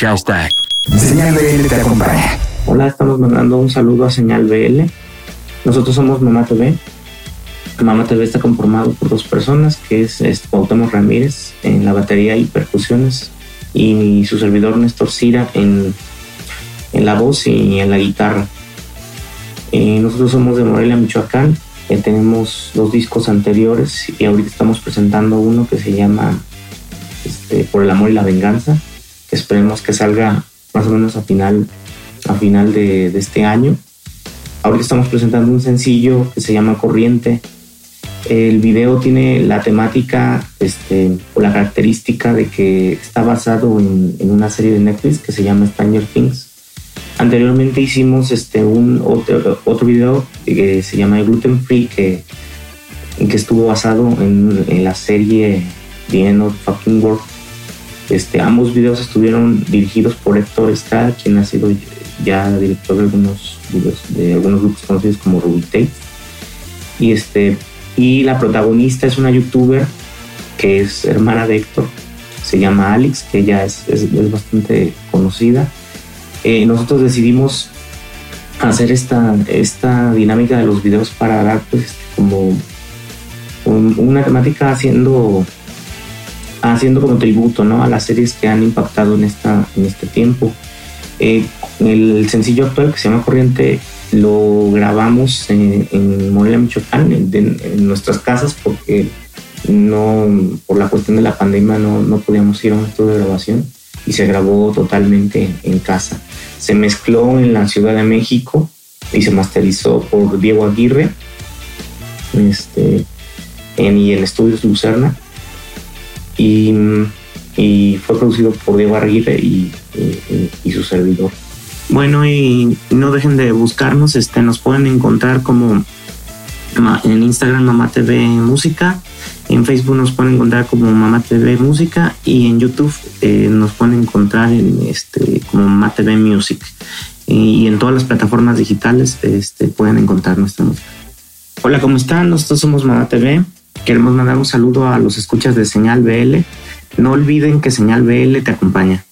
Hashtag. Señal BL te acompaña. Hola, estamos mandando un saludo a Señal BL. Nosotros somos Mamá TV. Mamá TV está conformado por dos personas, que es, es Ramírez en la batería y percusiones y su servidor Néstor Cira en, en la voz y en la guitarra. Eh, nosotros somos de Morelia, Michoacán. Eh, tenemos dos discos anteriores y ahorita estamos presentando uno que se llama este, Por el amor y la venganza, esperemos que salga más o menos a final, a final de, este año. Ahorita estamos presentando un sencillo que se llama Corriente. El video tiene la temática este, o la característica de que está basado en, una serie de Netflix que se llama Stranger Things Anteriormente hicimos este, un otro, otro video que se llama Gluten Free, que, que estuvo basado en, en la serie The End of Fucking World. Este, ambos videos estuvieron dirigidos por Héctor Estrada, quien ha sido ya director de algunos videos, de algunos grupos conocidos como Ruby Tate. Y, este, y la protagonista es una youtuber que es hermana de Héctor, se llama Alex, que es, es, es bastante conocida eh, nosotros decidimos hacer esta, esta dinámica de los videos para dar pues como una temática haciendo haciendo como tributo ¿no? a las series que han impactado en, esta, en este tiempo. Eh, el sencillo actual que se llama Corriente lo grabamos en, en Morelia, Michoacán, en, nuestras casas porque no por la cuestión de la pandemia no, no podíamos ir a un estudio de grabación y se grabó totalmente en casa. Se mezcló en la Ciudad de México y se masterizó por Diego Aguirre este, en, y en Estudios Lucerna. Y, fue producido por Diego Aguirre y, y, su servidor. Bueno, y no dejen de buscarnos, este, nos pueden encontrar como en Instagram Mamá TV Música en Facebook nos pueden encontrar como Mamá TV Música y en YouTube eh, nos pueden encontrar en este, como Mamá TV Music. Y, en todas las plataformas digitales este, pueden encontrar nuestra música. Hola, ¿cómo están? Nosotros somos Mamá TV. Queremos mandar un saludo a los escuchas de Señal BL. No olviden que Señal BL te acompaña.